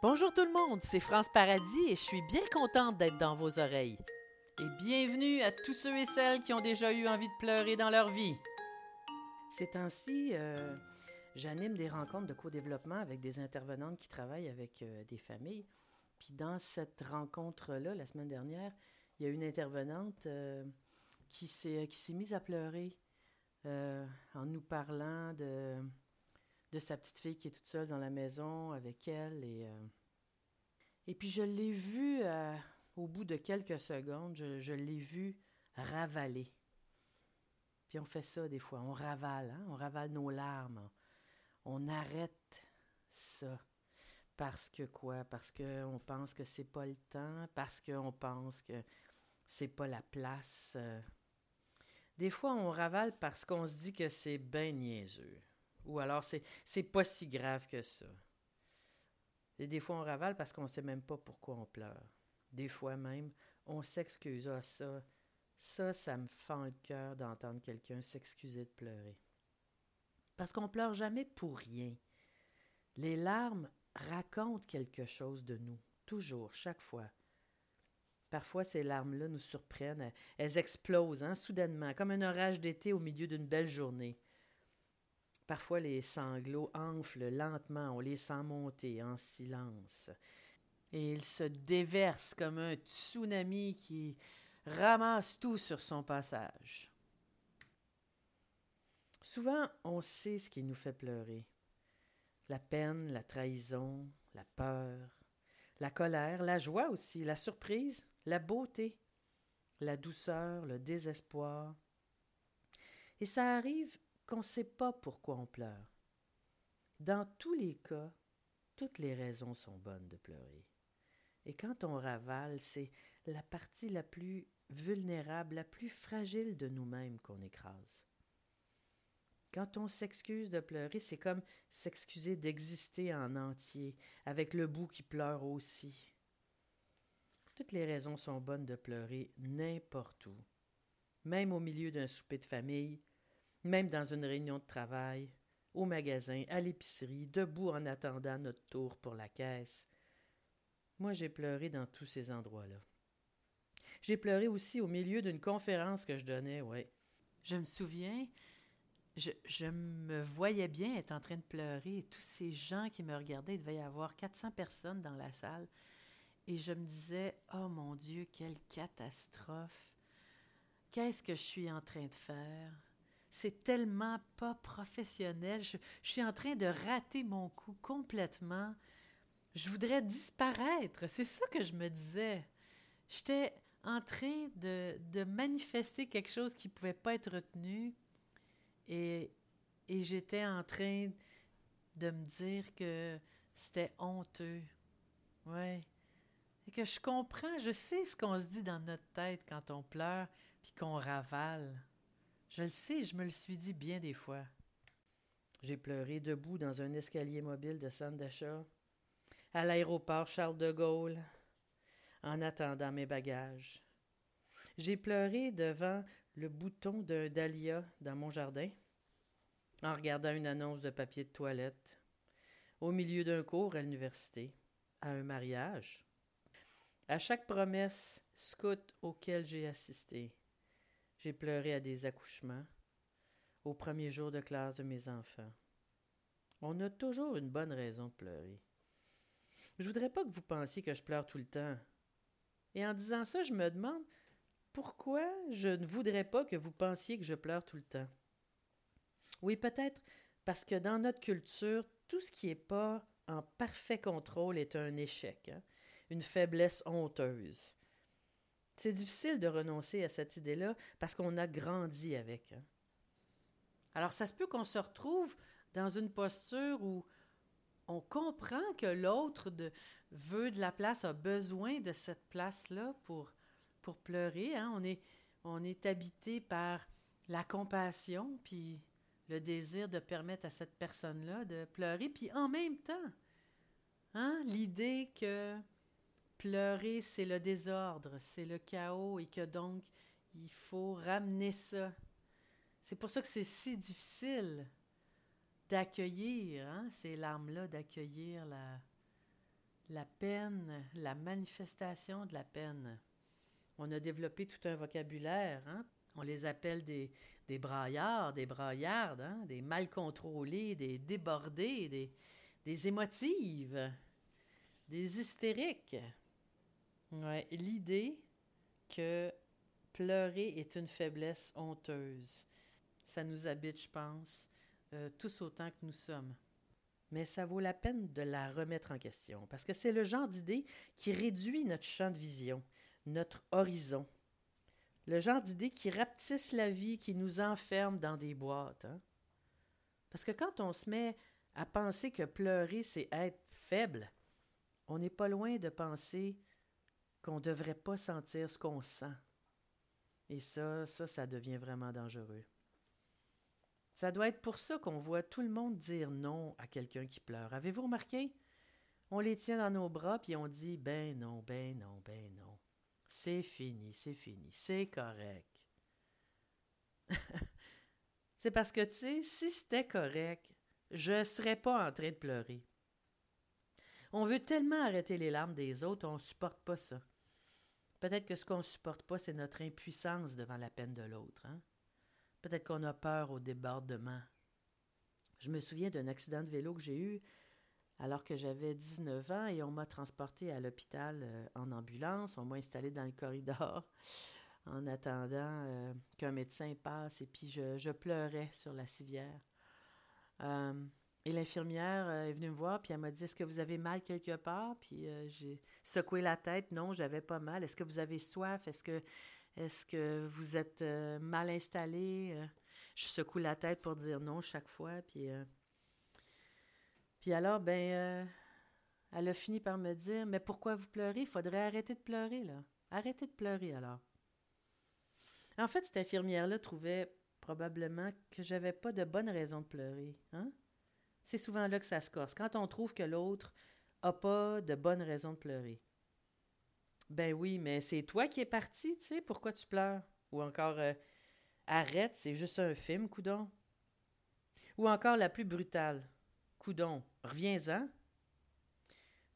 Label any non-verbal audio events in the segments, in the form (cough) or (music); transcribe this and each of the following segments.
Bonjour tout le monde, c'est France Paradis et je suis bien contente d'être dans vos oreilles. Et bienvenue à tous ceux et celles qui ont déjà eu envie de pleurer dans leur vie. Ces temps-ci, euh, j'anime des rencontres de co-développement avec des intervenantes qui travaillent avec euh, des familles. Puis dans cette rencontre-là, la semaine dernière, il y a une intervenante euh, qui s'est mise à pleurer en nous parlant de, de sa petite fille qui est toute seule dans la maison avec elle. Et, et puis je l'ai vue au bout de quelques secondes, je, l'ai vue ravaler. Puis on fait ça des fois, on ravale, hein? on ravale nos larmes. On arrête ça. Parce que quoi? Parce qu'on pense que c'est pas le temps, parce qu'on pense que c'est pas la place. Des fois, on ravale parce qu'on se dit que c'est bien niaiseux. Ou alors, c'est, pas si grave que ça. Et des fois, on ravale parce qu'on sait même pas pourquoi on pleure. Des fois même, on s'excuse. Ah, ça, ça, ça me fend le cœur d'entendre quelqu'un s'excuser de pleurer. Parce qu'on pleure jamais pour rien. Les larmes racontent quelque chose de nous, toujours, chaque fois. Parfois, ces larmes-là nous surprennent. Elles explosent hein, soudainement, comme un orage d'été au milieu d'une belle journée. Parfois, les sanglots enflent lentement, on les sent monter en silence et il se déverse comme un tsunami qui ramasse tout sur son passage. Souvent, on sait ce qui nous fait pleurer. La peine, la trahison, la peur, la colère, la joie aussi, la surprise, la beauté, la douceur, le désespoir. Et ça arrive qu'on ne sait pas pourquoi on pleure. Dans tous les cas, toutes les raisons sont bonnes de pleurer. Et quand on ravale, c'est la partie la plus vulnérable, la plus fragile de nous-mêmes qu'on écrase. Quand on s'excuse de pleurer, c'est comme s'excuser d'exister en entier, avec le bout qui pleure aussi. Toutes les raisons sont bonnes de pleurer n'importe où, même au milieu d'un souper de famille, même dans une réunion de travail, au magasin, à l'épicerie, debout en attendant notre tour pour la caisse, moi, j'ai pleuré dans tous ces endroits-là. J'ai pleuré aussi au milieu d'une conférence que je donnais, oui. Je me souviens, je, je, me voyais bien être en train de pleurer et tous ces gens qui me regardaient, il devait y avoir 400 personnes dans la salle. Et je me disais, oh mon Dieu, quelle catastrophe! Qu'est-ce que je suis en train de faire? C'est tellement pas professionnel. Je, suis en train de rater mon coup complètement je voudrais disparaître. C'est ça que je me disais. J'étais en train de, de, manifester quelque chose qui ne pouvait pas être retenu et, et j'étais en train de me dire que c'était honteux. Ouais. Et que je comprends, je sais ce qu'on se dit dans notre tête quand on pleure puis qu'on ravale. Je le sais, je me le suis dit bien des fois. J'ai pleuré debout dans un escalier mobile de Sandasha à l'aéroport Charles de Gaulle en attendant mes bagages. J'ai pleuré devant le bouton d'un dahlia dans mon jardin en regardant une annonce de papier de toilette au milieu d'un cours à l'université, à un mariage, à chaque promesse scout auquel j'ai assisté. J'ai pleuré à des accouchements, au premier jour de classe de mes enfants. On a toujours une bonne raison de pleurer. Je voudrais pas que vous pensiez que je pleure tout le temps. Et en disant ça, je me demande pourquoi je ne voudrais pas que vous pensiez que je pleure tout le temps. Oui, peut-être parce que dans notre culture, tout ce qui n'est pas en parfait contrôle est un échec, hein, une faiblesse honteuse. C'est difficile de renoncer à cette idée-là parce qu'on a grandi avec. Hein. Alors ça se peut qu'on se retrouve dans une posture où on comprend que l'autre veut de la place, a besoin de cette place-là pour, pour pleurer. Hein. On, est, on est habité par la compassion, puis le désir de permettre à cette personne-là de pleurer, puis en même temps, hein, l'idée que pleurer, c'est le désordre, c'est le chaos, et que donc il faut ramener ça. C'est pour ça que c'est si difficile d'accueillir hein, ces larmes-là, d'accueillir la, La peine, la manifestation de la peine. On a développé tout un vocabulaire. Hein? On les appelle des, des braillards, des braillardes, hein? des mal contrôlés, des débordés, des, des émotives, des hystériques. Ouais, L'idée que pleurer est une faiblesse honteuse, ça nous habite, je pense, euh, tous autant que nous sommes. Mais ça vaut la peine de la remettre en question, parce que c'est le genre d'idée qui réduit notre champ de vision, notre horizon. Le genre d'idée qui rapetisse la vie, qui nous enferme dans des boîtes. Hein. Parce que quand on se met à penser que pleurer, c'est être faible, on n'est pas loin de penser qu'on ne devrait pas sentir ce qu'on sent. Et ça, ça, ça devient vraiment dangereux. Ça doit être pour ça qu'on voit tout le monde dire non à quelqu'un qui pleure. Avez-vous remarqué? On les tient dans nos bras, puis on dit ben non, ben non, ben non. C'est fini, c'est fini, c'est correct. (laughs) c'est parce que, tu sais, si c'était correct, je ne serais pas en train de pleurer. On veut tellement arrêter les larmes des autres, on ne supporte pas ça. Peut-être que ce qu'on ne supporte pas, c'est notre impuissance devant la peine de l'autre. Hein? Peut-être qu'on a peur au débordement. Je me souviens d'un accident de vélo que j'ai eu alors que j'avais 19 ans et on m'a transporté à l'hôpital euh, en ambulance. On m'a installé dans le corridor (laughs) en attendant euh, qu'un médecin passe et puis je, pleurais sur la civière. Euh, et l'infirmière est venue me voir, puis elle m'a dit Est-ce que vous avez mal quelque part? Puis j'ai secoué la tête Non, j'avais pas mal. Est-ce que vous avez soif? Est-ce que est-ce que vous êtes euh, mal installé? Euh, je secoue la tête pour dire non chaque fois. Puis, euh, puis alors, ben, elle a fini par me dire Mais pourquoi vous pleurez? Il faudrait arrêter de pleurer, là. Arrêtez de pleurer, alors. En fait, cette infirmière-là trouvait probablement que j'avais pas de bonne raison de pleurer. Hein? C'est souvent là que ça se corse, quand on trouve que l'autre a pas de bonne raison de pleurer. Ben oui, mais c'est toi qui es parti, tu sais, pourquoi tu pleures? Ou encore, euh, arrête, c'est juste un film, coudon. Ou encore la plus brutale, coudon, reviens-en.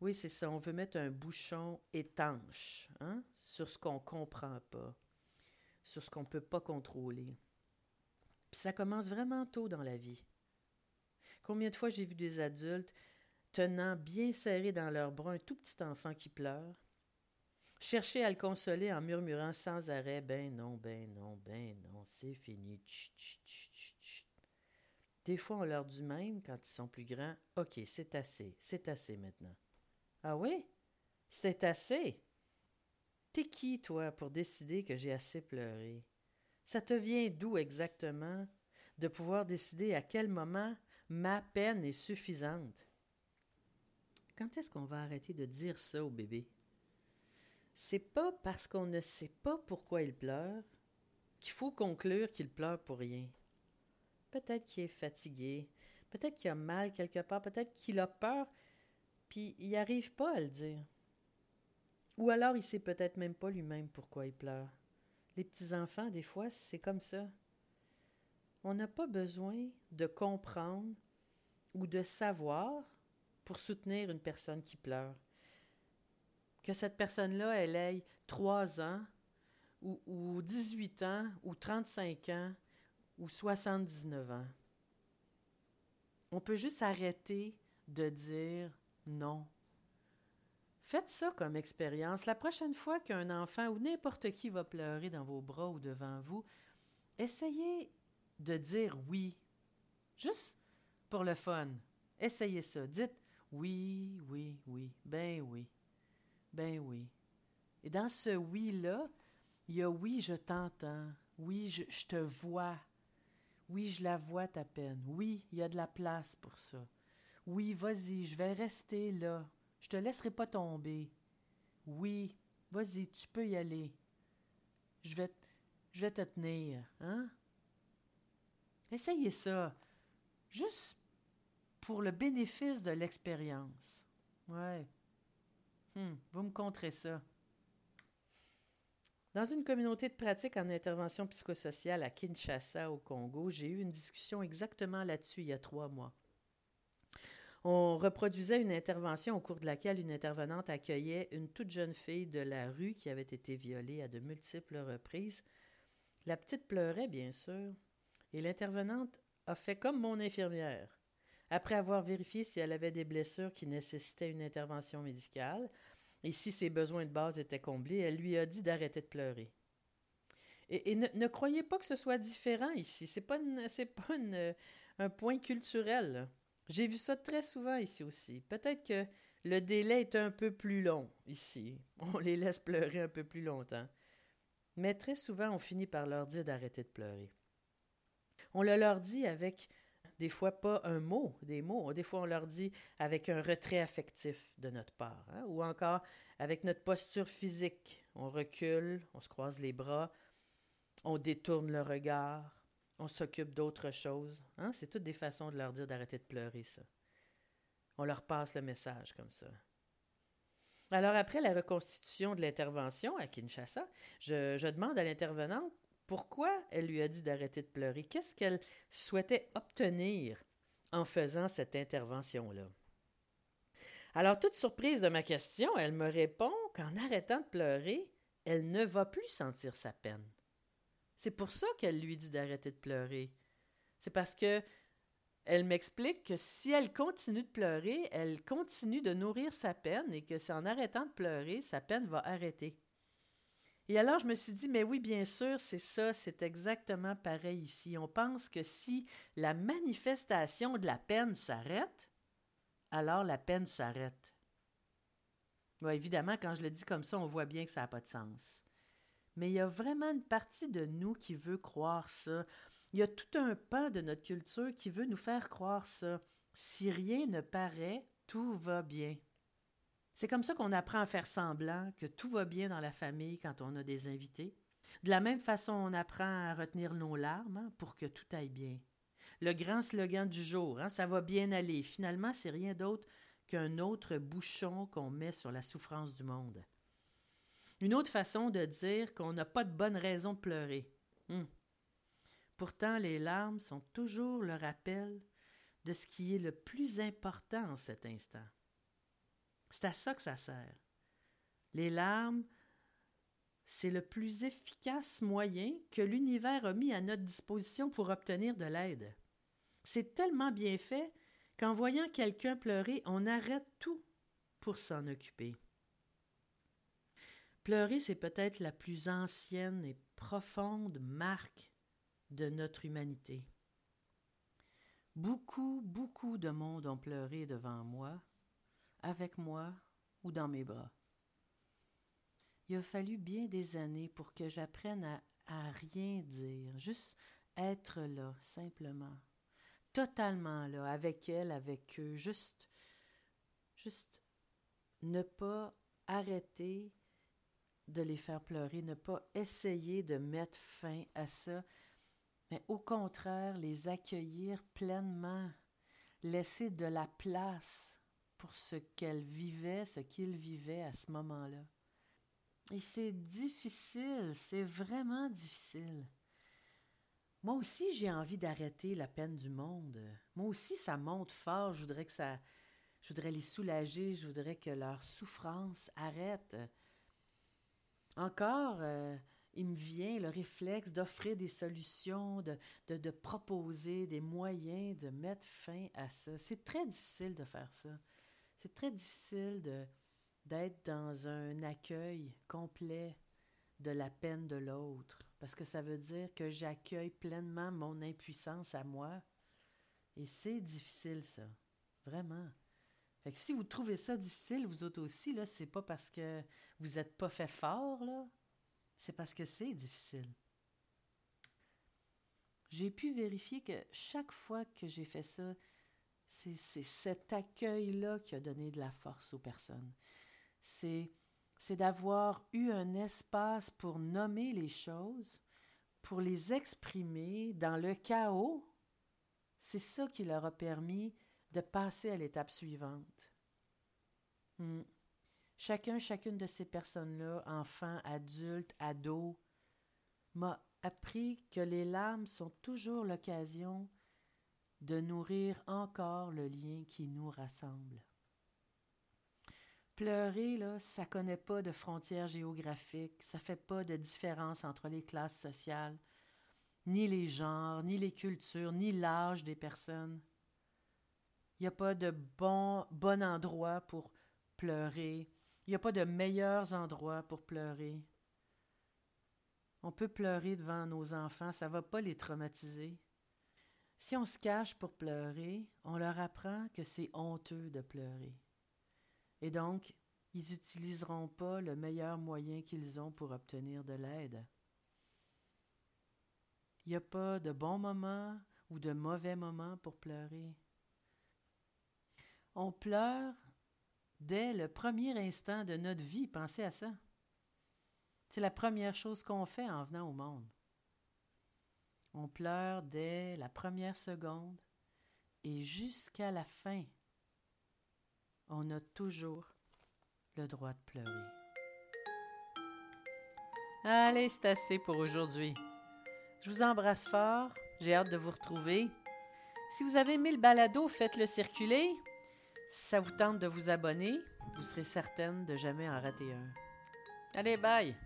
Oui, c'est ça, on veut mettre un bouchon étanche hein, sur ce qu'on comprend pas, sur ce qu'on peut pas contrôler. Puis ça commence vraiment tôt dans la vie. Combien de fois j'ai vu des adultes tenant bien serré dans leurs bras un tout petit enfant qui pleure, chercher à le consoler en murmurant sans arrêt Ben non, ben non, ben non, c'est fini. Des fois, on leur dit même, quand ils sont plus grands Ok, c'est assez, c'est assez maintenant. Ah oui? C'est assez? T'es qui, toi, pour décider que j'ai assez pleuré? Ça te vient d'où exactement de pouvoir décider à quel moment ma peine est suffisante Quand est-ce qu'on va arrêter de dire ça au bébé? C'est pas parce qu'on ne sait pas pourquoi il pleure qu'il faut conclure qu'il pleure pour rien. Peut-être qu'il est fatigué, peut-être qu'il a mal quelque part, peut-être qu'il a peur, puis il n'arrive pas à le dire. Ou alors il sait peut-être même pas lui-même pourquoi il pleure. Les petits-enfants, des fois, c'est comme ça. On n'a pas besoin de comprendre ou de savoir pour soutenir une personne qui pleure que cette personne-là, elle ait 3 ans, ou, ou 18 ans, ou 35 ans, ou 79 ans. On peut juste arrêter de dire non. Faites ça comme expérience. La prochaine fois qu'un enfant ou n'importe qui va pleurer dans vos bras ou devant vous, essayez de dire oui. Juste pour le fun. Essayez ça. Dites oui, oui, oui, ben oui. Ben oui. Et dans ce oui-là, il y a oui, je t'entends. Oui, je, te vois. Oui, je la vois ta peine. Oui, il y a de la place pour ça. Oui, vas-y, je vais rester là. Je te laisserai pas tomber. Oui, vas-y, tu peux y aller. Je vais, je vais te tenir, hein? Essayez ça. Juste pour le bénéfice de l'expérience. Ouais. Hmm, vous me contrez ça. Dans une communauté de pratique en intervention psychosociale à Kinshasa, au Congo, j'ai eu une discussion exactement là-dessus il y a trois mois. On reproduisait une intervention au cours de laquelle une intervenante accueillait une toute jeune fille de la rue qui avait été violée à de multiples reprises. La petite pleurait, bien sûr, et l'intervenante a fait comme mon infirmière. Après avoir vérifié si elle avait des blessures qui nécessitaient une intervention médicale, et si ses besoins de base étaient comblés, elle lui a dit d'arrêter de pleurer. Et, ne, croyez pas que ce soit différent ici. C'est pas, pas un point culturel. J'ai vu ça très souvent ici aussi. Peut-être que le délai est un peu plus long ici. On les laisse pleurer un peu plus longtemps. Mais très souvent, on finit par leur dire d'arrêter de pleurer. On le leur dit avec des fois pas un mot, des mots. Des fois, on leur dit avec un retrait affectif de notre part, hein, ou encore avec notre posture physique. On recule, on se croise les bras, on détourne le regard, on s'occupe d'autre chose. Hein? C'est toutes des façons de leur dire d'arrêter de pleurer, ça. On leur passe le message comme ça. Alors, après la reconstitution de l'intervention à Kinshasa, je demande à l'intervenante pourquoi elle lui a dit d'arrêter de pleurer? Qu'est-ce qu'elle souhaitait obtenir en faisant cette intervention-là? Alors, toute surprise de ma question, elle me répond qu'en arrêtant de pleurer, elle ne va plus sentir sa peine. C'est pour ça qu'elle lui dit d'arrêter de pleurer. C'est parce que elle m'explique que si elle continue de pleurer, elle continue de nourrir sa peine et que c'est en arrêtant de pleurer, sa peine va arrêter. Et alors je me suis dit, mais oui, bien sûr, c'est ça, c'est exactement pareil ici. On pense que si la manifestation de la peine s'arrête, alors la peine s'arrête. évidemment, quand je le dis comme ça, on voit bien que ça n'a pas de sens. Mais il y a vraiment une partie de nous qui veut croire ça. Il y a tout un pan de notre culture qui veut nous faire croire ça. Si rien ne paraît, tout va bien. C'est comme ça qu'on apprend à faire semblant que tout va bien dans la famille quand on a des invités. De la même façon, on apprend à retenir nos larmes hein, pour que tout aille bien. Le grand slogan du jour, hein, ça va bien aller. Finalement, c'est rien d'autre qu'un autre bouchon qu'on met sur la souffrance du monde. Une autre façon de dire qu'on n'a pas de bonne raison de pleurer. Hmm. Pourtant, les larmes sont toujours le rappel de ce qui est le plus important en cet instant. C'est à ça que ça sert. Les larmes, c'est le plus efficace moyen que l'univers a mis à notre disposition pour obtenir de l'aide. C'est tellement bien fait qu'en voyant quelqu'un pleurer, on arrête tout pour s'en occuper. Pleurer, c'est peut-être la plus ancienne et profonde marque de notre humanité. Beaucoup, beaucoup de monde ont pleuré devant moi, avec moi ou dans mes bras. Il a fallu bien des années pour que j'apprenne à, rien dire, juste être là, simplement, totalement là, avec elle, avec eux, juste, juste ne pas arrêter de les faire pleurer, ne pas essayer de mettre fin à ça, mais au contraire, les accueillir pleinement, laisser de la place pour ce qu'elles vivaient, ce qu'ils vivaient à ce moment-là. Et c'est difficile, c'est vraiment difficile. Moi aussi, j'ai envie d'arrêter la peine du monde. Moi aussi, ça monte fort. Je voudrais que ça. Je voudrais les soulager. Je voudrais que leur souffrance arrête. Encore, euh, il me vient le réflexe d'offrir des solutions, de, proposer des moyens de mettre fin à ça. C'est très difficile de faire ça. C'est très difficile d'être dans un accueil complet de la peine de l'autre, parce que ça veut dire que j'accueille pleinement mon impuissance à moi. Et c'est difficile, ça. Vraiment. Fait que si vous trouvez ça difficile, vous autres aussi, là, c'est pas parce que vous n'êtes pas fait fort, là. C'est parce que c'est difficile. J'ai pu vérifier que chaque fois que j'ai fait ça, c'est cet accueil-là qui a donné de la force aux personnes. C'est d'avoir eu un espace pour nommer les choses, pour les exprimer dans le chaos. C'est ça qui leur a permis de passer à l'étape suivante. Hmm. Chacun, chacune de ces personnes-là, enfants, adultes, ados, m'a appris que les larmes sont toujours l'occasion de nourrir encore le lien qui nous rassemble. Pleurer, là, ça connaît pas de frontières géographiques, ça fait pas de différence entre les classes sociales, ni les genres, ni les cultures, ni l'âge des personnes. Il n'y a pas de bon, bon endroit pour pleurer. Il n'y a pas de meilleurs endroits pour pleurer. On peut pleurer devant nos enfants, ça ne va pas les traumatiser. Si on se cache pour pleurer, on leur apprend que c'est honteux de pleurer. Et donc, ils n'utiliseront pas le meilleur moyen qu'ils ont pour obtenir de l'aide. Il n'y a pas de bons moments ou de mauvais moments pour pleurer. On pleure dès le premier instant de notre vie, pensez à ça. C'est la première chose qu'on fait en venant au monde. On pleure dès la première seconde et jusqu'à la fin. On a toujours le droit de pleurer. Allez, c'est assez pour aujourd'hui. Je vous embrasse fort. J'ai hâte de vous retrouver. Si vous avez aimé le balado, faites-le circuler. Si ça vous tente de vous abonner, vous serez certaine de jamais en rater un. Allez, bye!